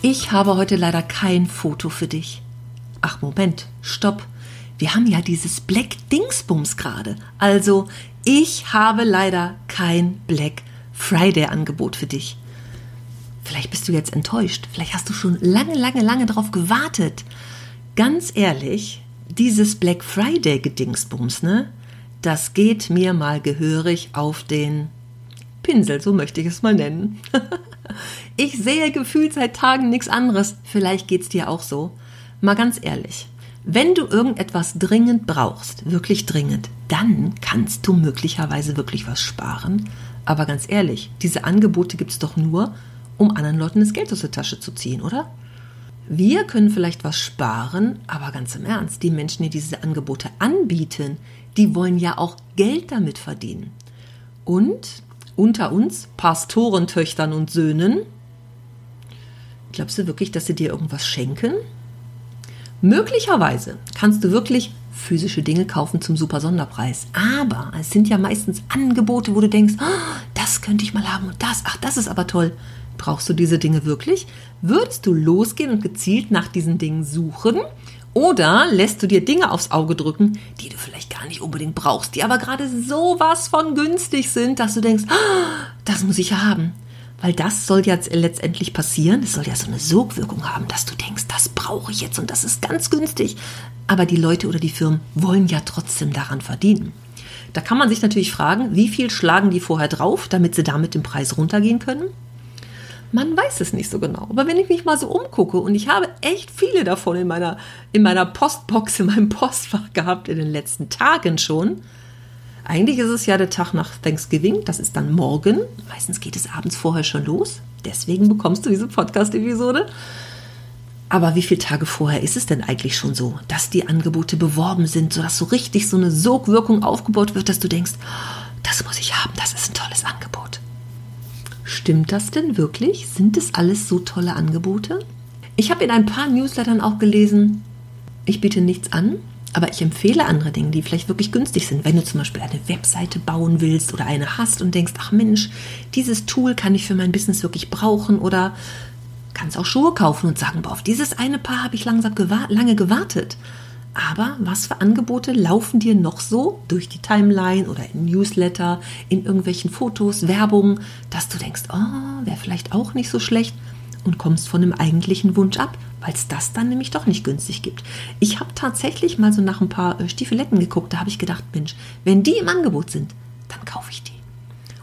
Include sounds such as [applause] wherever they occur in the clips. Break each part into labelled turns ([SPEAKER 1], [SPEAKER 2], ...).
[SPEAKER 1] Ich habe heute leider kein Foto für dich. Ach Moment, stopp. Wir haben ja dieses Black Dingsbums gerade. Also, ich habe leider kein Black Friday Angebot für dich. Vielleicht bist du jetzt enttäuscht. Vielleicht hast du schon lange, lange, lange darauf gewartet. Ganz ehrlich, dieses Black Friday Gedingsbums, ne? Das geht mir mal gehörig auf den Pinsel, so möchte ich es mal nennen. [laughs] Ich sehe gefühlt seit Tagen nichts anderes. Vielleicht geht's dir auch so. Mal ganz ehrlich. Wenn du irgendetwas dringend brauchst, wirklich dringend, dann kannst du möglicherweise wirklich was sparen. Aber ganz ehrlich, diese Angebote gibt's doch nur, um anderen Leuten das Geld aus der Tasche zu ziehen, oder? Wir können vielleicht was sparen, aber ganz im Ernst, die Menschen, die diese Angebote anbieten, die wollen ja auch Geld damit verdienen. Und unter uns, Pastorentöchtern und Söhnen, Glaubst du wirklich, dass sie dir irgendwas schenken? Möglicherweise kannst du wirklich physische Dinge kaufen zum super Sonderpreis. Aber es sind ja meistens Angebote, wo du denkst, oh, das könnte ich mal haben und das, ach, das ist aber toll. Brauchst du diese Dinge wirklich? Würdest du losgehen und gezielt nach diesen Dingen suchen? Oder lässt du dir Dinge aufs Auge drücken, die du vielleicht gar nicht unbedingt brauchst, die aber gerade sowas von günstig sind, dass du denkst, oh, das muss ich haben. Weil das soll ja letztendlich passieren. Es soll ja so eine Sogwirkung haben, dass du denkst, das brauche ich jetzt und das ist ganz günstig. Aber die Leute oder die Firmen wollen ja trotzdem daran verdienen. Da kann man sich natürlich fragen, wie viel schlagen die vorher drauf, damit sie damit den Preis runtergehen können? Man weiß es nicht so genau. Aber wenn ich mich mal so umgucke und ich habe echt viele davon in meiner, in meiner Postbox, in meinem Postfach gehabt in den letzten Tagen schon, eigentlich ist es ja der Tag nach Thanksgiving, das ist dann morgen. Meistens geht es abends vorher schon los. Deswegen bekommst du diese Podcast-Episode. Aber wie viele Tage vorher ist es denn eigentlich schon so, dass die Angebote beworben sind, sodass so richtig so eine Sogwirkung aufgebaut wird, dass du denkst, das muss ich haben, das ist ein tolles Angebot. Stimmt das denn wirklich? Sind es alles so tolle Angebote? Ich habe in ein paar Newslettern auch gelesen, ich biete nichts an, aber ich empfehle andere Dinge, die vielleicht wirklich günstig sind. Wenn du zum Beispiel eine Webseite bauen willst oder eine hast und denkst, ach Mensch, dieses Tool kann ich für mein Business wirklich brauchen oder kannst auch Schuhe kaufen und sagen, boah, auf dieses eine Paar habe ich langsam gewa lange gewartet. Aber was für Angebote laufen dir noch so durch die Timeline oder in Newsletter, in irgendwelchen Fotos, Werbung, dass du denkst, oh, wäre vielleicht auch nicht so schlecht und kommst von dem eigentlichen Wunsch ab, weil es das dann nämlich doch nicht günstig gibt. Ich habe tatsächlich mal so nach ein paar äh, Stiefeletten geguckt, da habe ich gedacht, Mensch, wenn die im Angebot sind, dann kaufe ich die.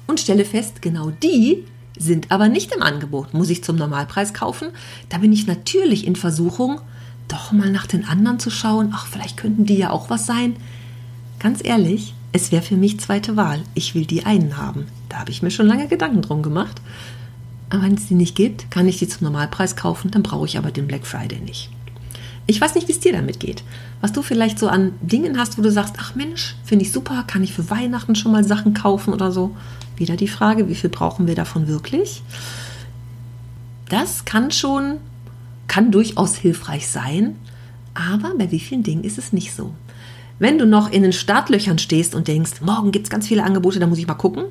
[SPEAKER 1] Und stelle fest, genau die sind aber nicht im Angebot. Muss ich zum Normalpreis kaufen? Da bin ich natürlich in Versuchung, doch mal nach den anderen zu schauen. Ach, vielleicht könnten die ja auch was sein. Ganz ehrlich, es wäre für mich zweite Wahl. Ich will die einen haben. Da habe ich mir schon lange Gedanken drum gemacht. Aber wenn es die nicht gibt, kann ich die zum Normalpreis kaufen, dann brauche ich aber den Black Friday nicht. Ich weiß nicht, wie es dir damit geht. Was du vielleicht so an Dingen hast, wo du sagst, ach Mensch, finde ich super, kann ich für Weihnachten schon mal Sachen kaufen oder so. Wieder die Frage, wie viel brauchen wir davon wirklich? Das kann schon, kann durchaus hilfreich sein, aber bei wie vielen Dingen ist es nicht so. Wenn du noch in den Startlöchern stehst und denkst, morgen gibt es ganz viele Angebote, da muss ich mal gucken,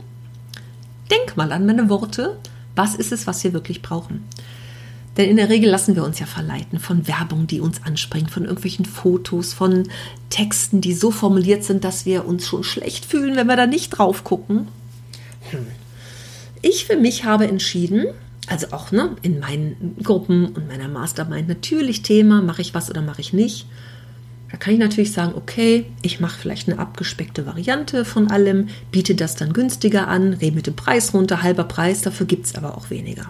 [SPEAKER 1] denk mal an meine Worte was ist es, was wir wirklich brauchen? Denn in der Regel lassen wir uns ja verleiten von Werbung, die uns anspringt, von irgendwelchen Fotos, von Texten, die so formuliert sind, dass wir uns schon schlecht fühlen, wenn wir da nicht drauf gucken. Hm. Ich für mich habe entschieden, also auch ne, in meinen Gruppen und meiner Mastermind natürlich Thema, mache ich was oder mache ich nicht. Da kann ich natürlich sagen, okay, ich mache vielleicht eine abgespeckte Variante von allem, biete das dann günstiger an, rede mit dem Preis runter, halber Preis, dafür gibt es aber auch weniger.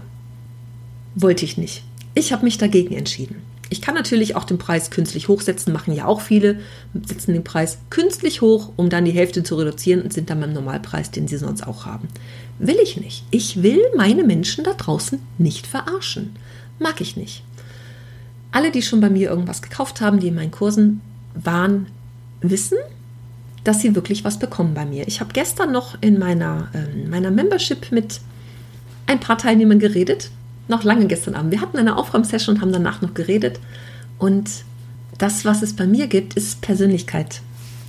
[SPEAKER 1] Wollte ich nicht. Ich habe mich dagegen entschieden. Ich kann natürlich auch den Preis künstlich hochsetzen, machen ja auch viele, setzen den Preis künstlich hoch, um dann die Hälfte zu reduzieren und sind dann beim Normalpreis, den sie sonst auch haben. Will ich nicht. Ich will meine Menschen da draußen nicht verarschen. Mag ich nicht. Alle, die schon bei mir irgendwas gekauft haben, die in meinen Kursen waren, wissen, dass sie wirklich was bekommen bei mir. Ich habe gestern noch in meiner, äh, meiner Membership mit ein paar Teilnehmern geredet. Noch lange gestern Abend. Wir hatten eine Aufräumsession und haben danach noch geredet. Und das, was es bei mir gibt, ist Persönlichkeit.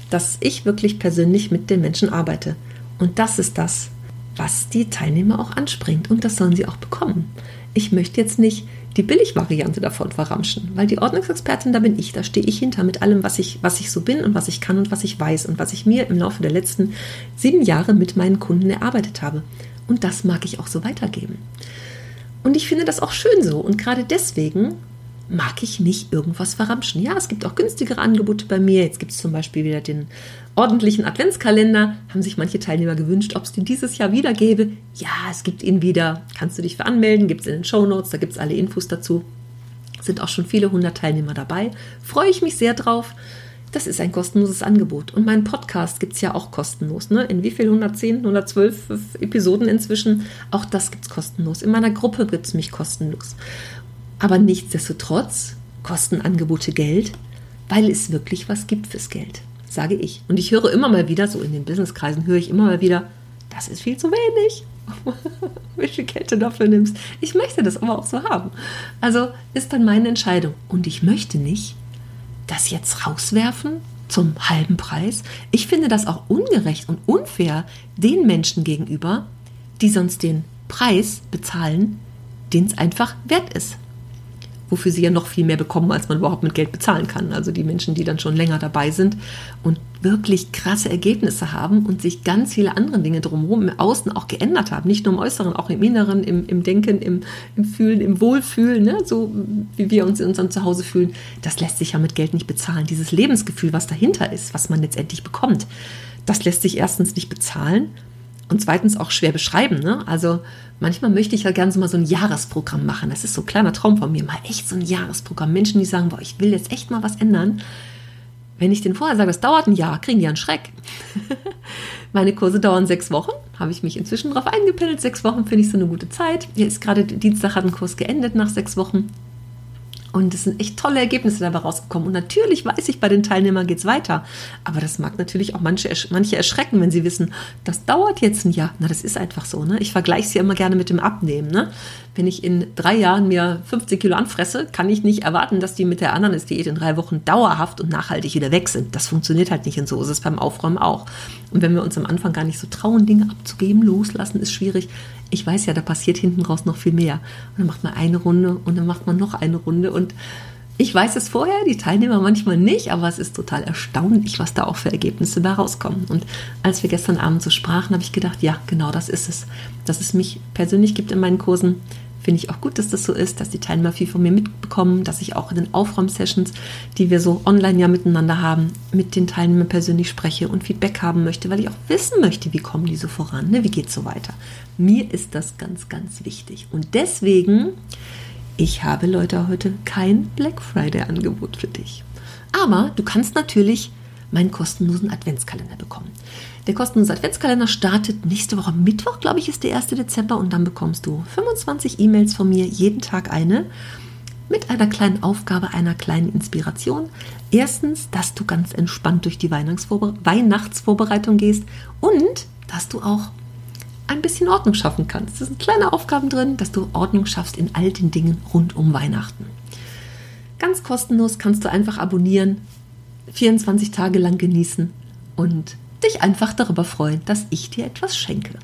[SPEAKER 1] Dass ich wirklich persönlich mit den Menschen arbeite. Und das ist das, was die Teilnehmer auch anspringt. Und das sollen sie auch bekommen. Ich möchte jetzt nicht die Billigvariante davon verramschen, weil die Ordnungsexpertin, da bin ich, da stehe ich hinter mit allem, was ich, was ich so bin und was ich kann und was ich weiß und was ich mir im Laufe der letzten sieben Jahre mit meinen Kunden erarbeitet habe. Und das mag ich auch so weitergeben. Und ich finde das auch schön so. Und gerade deswegen mag ich nicht irgendwas verramschen. Ja, es gibt auch günstigere Angebote bei mir. Jetzt gibt es zum Beispiel wieder den ordentlichen Adventskalender. Haben sich manche Teilnehmer gewünscht, ob es den dieses Jahr wieder gäbe. Ja, es gibt ihn wieder. Kannst du dich für anmelden? Gibt es in den Show Notes. Da gibt es alle Infos dazu. Sind auch schon viele hundert Teilnehmer dabei. Freue ich mich sehr drauf. Das ist ein kostenloses Angebot. Und meinen Podcast gibt es ja auch kostenlos. Ne? In wie viel? 110, 112 Episoden inzwischen? Auch das gibt es kostenlos. In meiner Gruppe gibt es mich kostenlos. Aber nichtsdestotrotz kosten Angebote Geld, weil es wirklich was gibt fürs Geld, sage ich. Und ich höre immer mal wieder, so in den Businesskreisen höre ich immer mal wieder, das ist viel zu wenig. [laughs] Geld du dafür nimmst. Ich möchte das aber auch so haben. Also ist dann meine Entscheidung. Und ich möchte nicht das jetzt rauswerfen zum halben Preis. Ich finde das auch ungerecht und unfair den Menschen gegenüber, die sonst den Preis bezahlen, den es einfach wert ist wofür sie ja noch viel mehr bekommen, als man überhaupt mit Geld bezahlen kann. Also die Menschen, die dann schon länger dabei sind und wirklich krasse Ergebnisse haben und sich ganz viele andere Dinge drumherum im Außen auch geändert haben. Nicht nur im Äußeren, auch im Inneren, im, im Denken, im, im, Fühlen, im Wohlfühlen, ne? so wie wir uns in unserem Zuhause fühlen. Das lässt sich ja mit Geld nicht bezahlen. Dieses Lebensgefühl, was dahinter ist, was man letztendlich bekommt, das lässt sich erstens nicht bezahlen und zweitens auch schwer beschreiben. Ne? Also manchmal möchte ich ja gerne so mal so ein Jahresprogramm machen. Das ist so ein kleiner Traum von mir, mal echt so ein Jahresprogramm. Menschen, die sagen, boah, ich will jetzt echt mal was ändern. Wenn ich denen vorher sage, das dauert ein Jahr, kriegen die einen Schreck. [laughs] Meine Kurse dauern sechs Wochen, habe ich mich inzwischen darauf eingependelt. Sechs Wochen finde ich so eine gute Zeit. Hier ist gerade Dienstag hat ein Kurs geendet nach sechs Wochen. Und es sind echt tolle Ergebnisse dabei rausgekommen. Und natürlich weiß ich, bei den Teilnehmern geht es weiter. Aber das mag natürlich auch manche, manche erschrecken, wenn sie wissen, das dauert jetzt ein Jahr. Na, das ist einfach so. Ne? Ich vergleiche es ja immer gerne mit dem Abnehmen. Ne? Wenn ich in drei Jahren mir 50 Kilo anfresse, kann ich nicht erwarten, dass die mit der Ananas-Diät in drei Wochen dauerhaft und nachhaltig wieder weg sind. Das funktioniert halt nicht. Und so ist es beim Aufräumen auch. Und wenn wir uns am Anfang gar nicht so trauen, Dinge abzugeben, loslassen, ist schwierig ich weiß ja, da passiert hinten raus noch viel mehr. Und dann macht man eine Runde und dann macht man noch eine Runde. Und ich weiß es vorher, die Teilnehmer manchmal nicht, aber es ist total erstaunlich, was da auch für Ergebnisse da rauskommen. Und als wir gestern Abend so sprachen, habe ich gedacht, ja, genau das ist es. Dass es mich persönlich gibt in meinen Kursen, finde ich auch gut, dass das so ist, dass die Teilnehmer viel von mir mitbekommen, dass ich auch in den Aufräumsessions, die wir so online ja miteinander haben, mit den Teilnehmern persönlich spreche und Feedback haben möchte, weil ich auch wissen möchte, wie kommen die so voran, ne? wie geht es so weiter. Mir ist das ganz, ganz wichtig. Und deswegen, ich habe Leute heute kein Black Friday-Angebot für dich. Aber du kannst natürlich meinen kostenlosen Adventskalender bekommen. Der kostenlose Adventskalender startet nächste Woche Mittwoch, glaube ich, ist der 1. Dezember und dann bekommst du 25 E-Mails von mir, jeden Tag eine, mit einer kleinen Aufgabe, einer kleinen Inspiration. Erstens, dass du ganz entspannt durch die Weihnachtsvorbereitung gehst und dass du auch ein bisschen Ordnung schaffen kannst. Es sind kleine Aufgaben drin, dass du Ordnung schaffst in all den Dingen rund um Weihnachten. Ganz kostenlos kannst du einfach abonnieren, 24 Tage lang genießen und dich einfach darüber freuen, dass ich dir etwas schenke.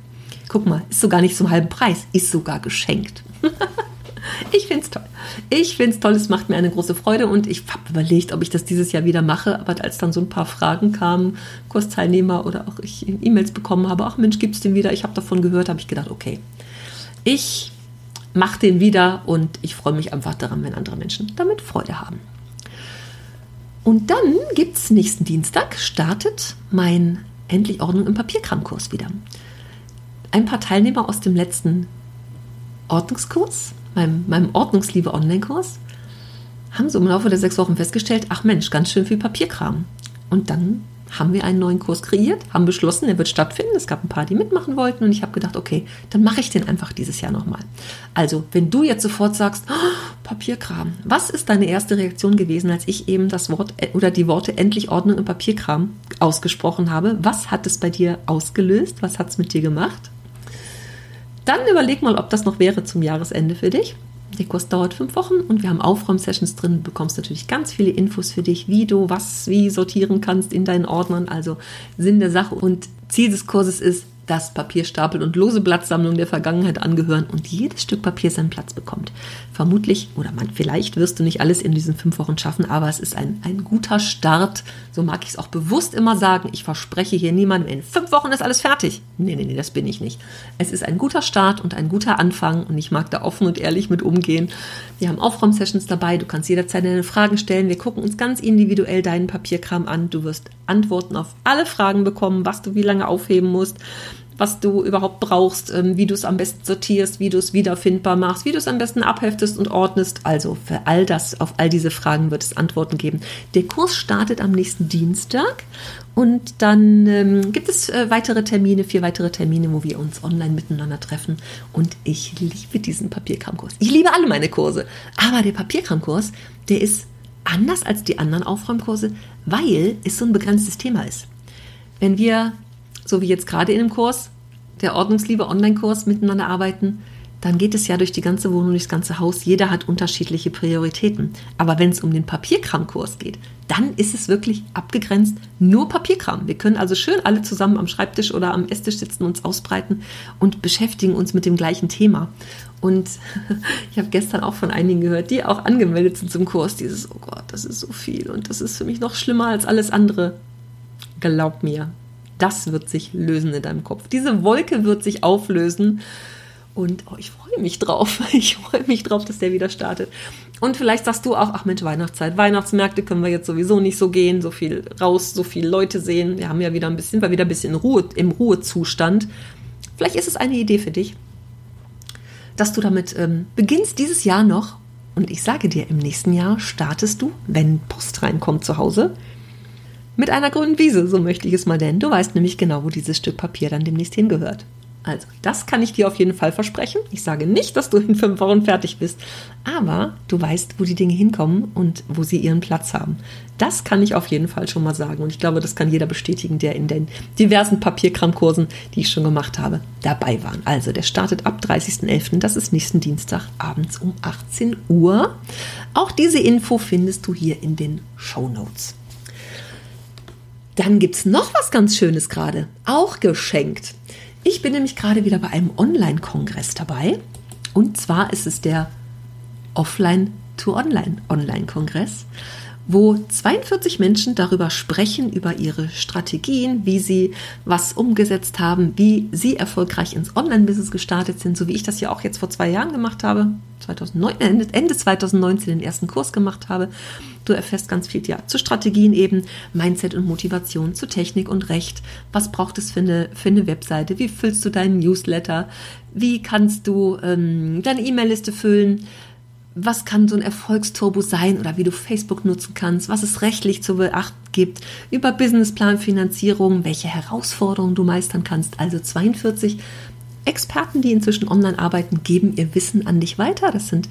[SPEAKER 1] Guck mal, ist sogar nicht zum halben Preis, ist sogar geschenkt. [laughs] ich finde es toll. Ich finde es toll, es macht mir eine große Freude und ich habe überlegt, ob ich das dieses Jahr wieder mache. Aber als dann so ein paar Fragen kamen, Kursteilnehmer oder auch ich E-Mails bekommen habe, ach Mensch, gibt es den wieder? Ich habe davon gehört, habe ich gedacht, okay, ich mache den wieder und ich freue mich einfach daran, wenn andere Menschen damit Freude haben. Und dann gibt es nächsten Dienstag, startet mein Endlich Ordnung im Papierkramkurs wieder. Ein paar Teilnehmer aus dem letzten Ordnungskurs, meinem, meinem Ordnungsliebe Online-Kurs, haben so im Laufe der sechs Wochen festgestellt, ach Mensch, ganz schön viel Papierkram. Und dann haben wir einen neuen Kurs kreiert, haben beschlossen, er wird stattfinden. Es gab ein paar, die mitmachen wollten und ich habe gedacht, okay, dann mache ich den einfach dieses Jahr nochmal. Also, wenn du jetzt sofort sagst, oh, Papierkram. Was ist deine erste Reaktion gewesen, als ich eben das Wort äh, oder die Worte endlich Ordnung im Papierkram ausgesprochen habe? Was hat es bei dir ausgelöst? Was hat es mit dir gemacht? Dann überleg mal, ob das noch wäre zum Jahresende für dich. Der Kurs dauert fünf Wochen und wir haben Aufräum-Sessions drin. Du bekommst natürlich ganz viele Infos für dich, wie du was wie sortieren kannst in deinen Ordnern. Also Sinn der Sache und Ziel des Kurses ist, dass Papierstapel und lose Blattsammlungen der Vergangenheit angehören und jedes Stück Papier seinen Platz bekommt. Vermutlich oder man, vielleicht wirst du nicht alles in diesen fünf Wochen schaffen, aber es ist ein, ein guter Start. So mag ich es auch bewusst immer sagen. Ich verspreche hier niemandem, in fünf Wochen ist alles fertig. Nee, nee, nee, das bin ich nicht. Es ist ein guter Start und ein guter Anfang und ich mag da offen und ehrlich mit umgehen. Wir haben Aufräum-Sessions dabei. Du kannst jederzeit deine Fragen stellen. Wir gucken uns ganz individuell deinen Papierkram an. Du wirst Antworten auf alle Fragen bekommen, was du wie lange aufheben musst was du überhaupt brauchst, ähm, wie du es am besten sortierst, wie du es wiederfindbar machst, wie du es am besten abheftest und ordnest. Also für all das, auf all diese Fragen wird es Antworten geben. Der Kurs startet am nächsten Dienstag und dann ähm, gibt es äh, weitere Termine, vier weitere Termine, wo wir uns online miteinander treffen. Und ich liebe diesen Papierkramkurs. Ich liebe alle meine Kurse. Aber der Papierkramkurs, der ist anders als die anderen Aufräumkurse, weil es so ein begrenztes Thema ist. Wenn wir so wie jetzt gerade in dem Kurs, der Ordnungsliebe Online-Kurs miteinander arbeiten, dann geht es ja durch die ganze Wohnung, durchs ganze Haus. Jeder hat unterschiedliche Prioritäten. Aber wenn es um den Papierkramkurs geht, dann ist es wirklich abgegrenzt nur Papierkram. Wir können also schön alle zusammen am Schreibtisch oder am Esstisch sitzen, uns ausbreiten und beschäftigen uns mit dem gleichen Thema. Und [laughs] ich habe gestern auch von einigen gehört, die auch angemeldet sind zum Kurs, dieses, oh Gott, das ist so viel und das ist für mich noch schlimmer als alles andere. Glaub mir, das wird sich lösen in deinem Kopf. Diese Wolke wird sich auflösen. Und oh, ich freue mich drauf. [laughs] Ich freue mich drauf, dass der wieder startet. Und vielleicht sagst du auch, ach Mensch, Weihnachtszeit, Weihnachtsmärkte können wir jetzt sowieso nicht so gehen, so viel raus, so viele Leute sehen. Wir haben ja wieder ein bisschen, wir wieder ein bisschen Ruhe, im Ruhezustand. Vielleicht ist es eine Idee für dich, dass du damit ähm, beginnst dieses Jahr noch. Und ich sage dir, im nächsten Jahr startest du, wenn Post reinkommt zu Hause, mit einer grünen Wiese, so möchte ich es mal nennen. Du weißt nämlich genau, wo dieses Stück Papier dann demnächst hingehört. Also, das kann ich dir auf jeden Fall versprechen. Ich sage nicht, dass du in fünf Wochen fertig bist, aber du weißt, wo die Dinge hinkommen und wo sie ihren Platz haben. Das kann ich auf jeden Fall schon mal sagen. Und ich glaube, das kann jeder bestätigen, der in den diversen Papierkramkursen, die ich schon gemacht habe, dabei war. Also, der startet ab 30.11. Das ist nächsten Dienstag abends um 18 Uhr. Auch diese Info findest du hier in den Show Notes. Dann gibt es noch was ganz Schönes gerade, auch geschenkt. Ich bin nämlich gerade wieder bei einem Online-Kongress dabei. Und zwar ist es der Offline-to-Online-Online-Kongress wo 42 Menschen darüber sprechen, über ihre Strategien, wie sie was umgesetzt haben, wie sie erfolgreich ins Online-Business gestartet sind, so wie ich das ja auch jetzt vor zwei Jahren gemacht habe, 2009, Ende 2019 den ersten Kurs gemacht habe. Du erfährst ganz viel ja, zu Strategien eben, Mindset und Motivation, zu Technik und Recht. Was braucht es für eine, für eine Webseite? Wie füllst du deinen Newsletter? Wie kannst du ähm, deine E-Mail-Liste füllen? Was kann so ein Erfolgsturbo sein oder wie du Facebook nutzen kannst, was es rechtlich zu beachten gibt, über Businessplanfinanzierung, welche Herausforderungen du meistern kannst. Also 42 Experten, die inzwischen online arbeiten, geben ihr Wissen an dich weiter. Das sind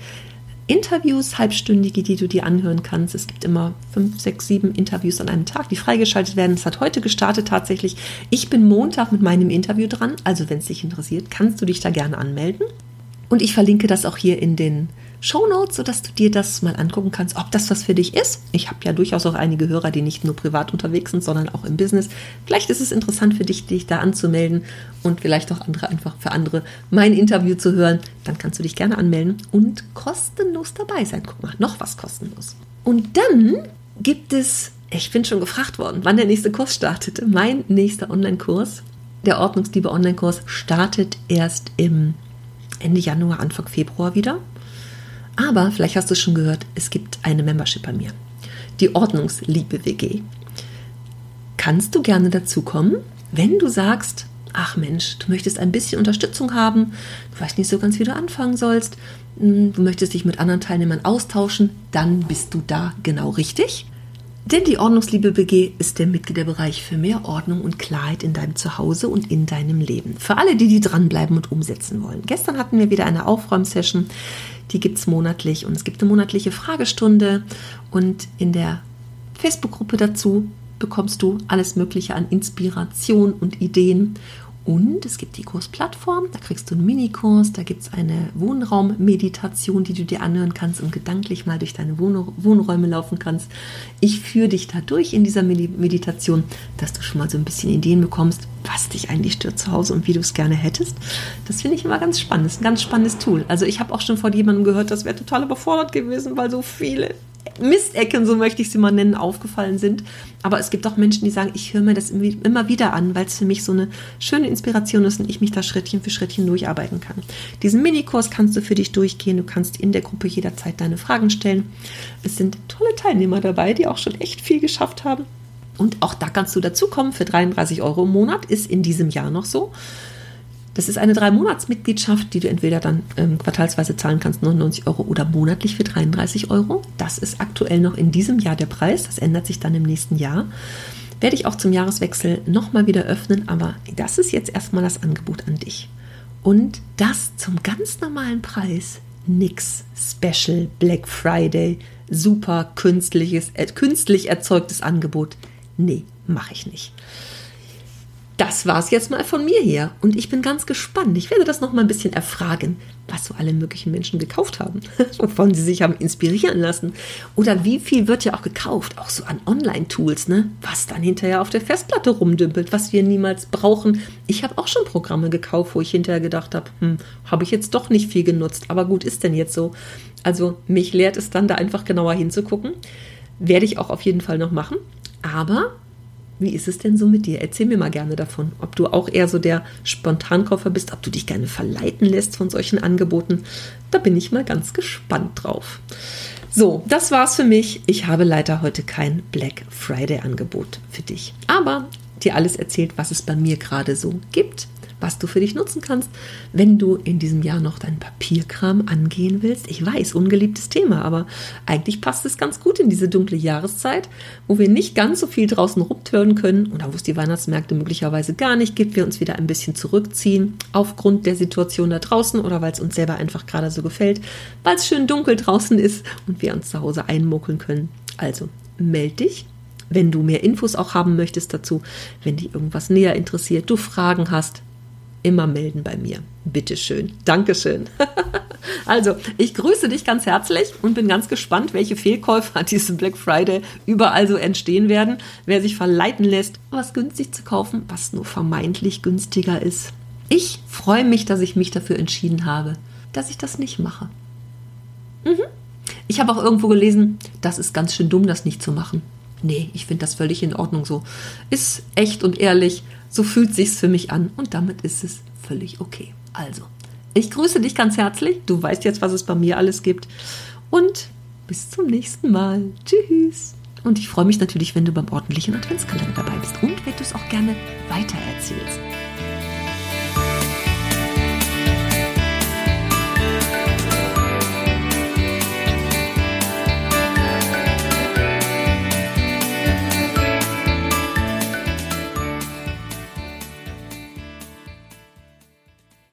[SPEAKER 1] Interviews, halbstündige, die du dir anhören kannst. Es gibt immer fünf, sechs, sieben Interviews an einem Tag, die freigeschaltet werden. Es hat heute gestartet tatsächlich. Ich bin Montag mit meinem Interview dran. Also wenn es dich interessiert, kannst du dich da gerne anmelden. Und ich verlinke das auch hier in den Shownotes, sodass du dir das mal angucken kannst, ob das was für dich ist. Ich habe ja durchaus auch einige Hörer, die nicht nur privat unterwegs sind, sondern auch im Business. Vielleicht ist es interessant für dich, dich da anzumelden und vielleicht auch andere einfach für andere mein Interview zu hören. Dann kannst du dich gerne anmelden und kostenlos dabei sein. Guck mal, noch was kostenlos. Und dann gibt es, ich bin schon gefragt worden, wann der nächste Kurs startet. Mein nächster Online-Kurs, der Ordnungsliebe Online-Kurs, startet erst im Ende Januar, Anfang Februar wieder. Aber vielleicht hast du es schon gehört, es gibt eine Membership bei mir. Die Ordnungsliebe WG. Kannst du gerne dazukommen, wenn du sagst, ach Mensch, du möchtest ein bisschen Unterstützung haben, du weißt nicht so ganz, wie du anfangen sollst, hm, du möchtest dich mit anderen Teilnehmern austauschen, dann bist du da genau richtig. Denn die Ordnungsliebe BG ist der Mitgliederbereich für mehr Ordnung und Klarheit in deinem Zuhause und in deinem Leben. Für alle, die die dranbleiben und umsetzen wollen. Gestern hatten wir wieder eine Aufräumsession. Die gibt es monatlich und es gibt eine monatliche Fragestunde. Und in der Facebook-Gruppe dazu bekommst du alles Mögliche an Inspiration und Ideen. Und es gibt die Kursplattform, da kriegst du einen Minikurs, da gibt es eine Wohnraummeditation, die du dir anhören kannst und gedanklich mal durch deine Wohn Wohnräume laufen kannst. Ich führe dich da durch in dieser Meditation, dass du schon mal so ein bisschen Ideen bekommst, was dich eigentlich stört zu Hause und wie du es gerne hättest. Das finde ich immer ganz spannend. Das ist ein ganz spannendes Tool. Also ich habe auch schon von jemandem gehört, das wäre total überfordert gewesen, weil so viele Mistecken, so möchte ich sie mal nennen, aufgefallen sind. Aber es gibt auch Menschen, die sagen, ich höre mir das immer wieder an, weil es für mich so eine schöne Inspiration ist und ich mich da Schrittchen für Schrittchen durcharbeiten kann. Diesen Minikurs kannst du für dich durchgehen. Du kannst in der Gruppe jederzeit deine Fragen stellen. Es sind tolle Teilnehmer dabei, die auch schon echt viel geschafft haben. Und auch da kannst du dazukommen für 33 Euro im Monat, ist in diesem Jahr noch so. Das ist eine Drei-Monats-Mitgliedschaft, die du entweder dann ähm, quartalsweise zahlen kannst, 99 Euro oder monatlich für 33 Euro. Das ist aktuell noch in diesem Jahr der Preis. Das ändert sich dann im nächsten Jahr. Werde ich auch zum Jahreswechsel nochmal wieder öffnen, aber das ist jetzt erstmal das Angebot an dich. Und das zum ganz normalen Preis. Nix Special Black Friday, super künstliches, äh, künstlich erzeugtes Angebot. Nee, mache ich nicht das war es jetzt mal von mir hier. Und ich bin ganz gespannt. Ich werde das noch mal ein bisschen erfragen, was so alle möglichen Menschen gekauft haben, [laughs] wovon sie sich haben inspirieren lassen. Oder wie viel wird ja auch gekauft, auch so an Online-Tools, ne? Was dann hinterher auf der Festplatte rumdümpelt, was wir niemals brauchen. Ich habe auch schon Programme gekauft, wo ich hinterher gedacht habe, hm, habe ich jetzt doch nicht viel genutzt. Aber gut, ist denn jetzt so. Also mich lehrt es dann, da einfach genauer hinzugucken. Werde ich auch auf jeden Fall noch machen. Aber wie ist es denn so mit dir? Erzähl mir mal gerne davon, ob du auch eher so der Spontankaufer bist, ob du dich gerne verleiten lässt von solchen Angeboten. Da bin ich mal ganz gespannt drauf. So, das war's für mich. Ich habe leider heute kein Black Friday Angebot für dich, aber dir alles erzählt, was es bei mir gerade so gibt was du für dich nutzen kannst, wenn du in diesem Jahr noch deinen Papierkram angehen willst. Ich weiß, ungeliebtes Thema, aber eigentlich passt es ganz gut in diese dunkle Jahreszeit, wo wir nicht ganz so viel draußen rumtören können oder wo es die Weihnachtsmärkte möglicherweise gar nicht gibt, wir uns wieder ein bisschen zurückziehen aufgrund der Situation da draußen oder weil es uns selber einfach gerade so gefällt, weil es schön dunkel draußen ist und wir uns zu Hause einmuckeln können. Also meld dich wenn du mehr Infos auch haben möchtest dazu, wenn dich irgendwas näher interessiert, du Fragen hast, immer melden bei mir. Bitteschön. Dankeschön. [laughs] also, ich grüße dich ganz herzlich und bin ganz gespannt, welche Fehlkäufe an diesem Black Friday überall so entstehen werden. Wer sich verleiten lässt, was günstig zu kaufen, was nur vermeintlich günstiger ist. Ich freue mich, dass ich mich dafür entschieden habe, dass ich das nicht mache. Mhm. Ich habe auch irgendwo gelesen, das ist ganz schön dumm, das nicht zu machen. Nee, ich finde das völlig in Ordnung so. Ist echt und ehrlich so fühlt sich's für mich an und damit ist es völlig okay. Also, ich grüße dich ganz herzlich. Du weißt jetzt, was es bei mir alles gibt. Und bis zum nächsten Mal. Tschüss. Und ich freue mich natürlich, wenn du beim ordentlichen Adventskalender dabei bist und wenn du es auch gerne weitererzählst.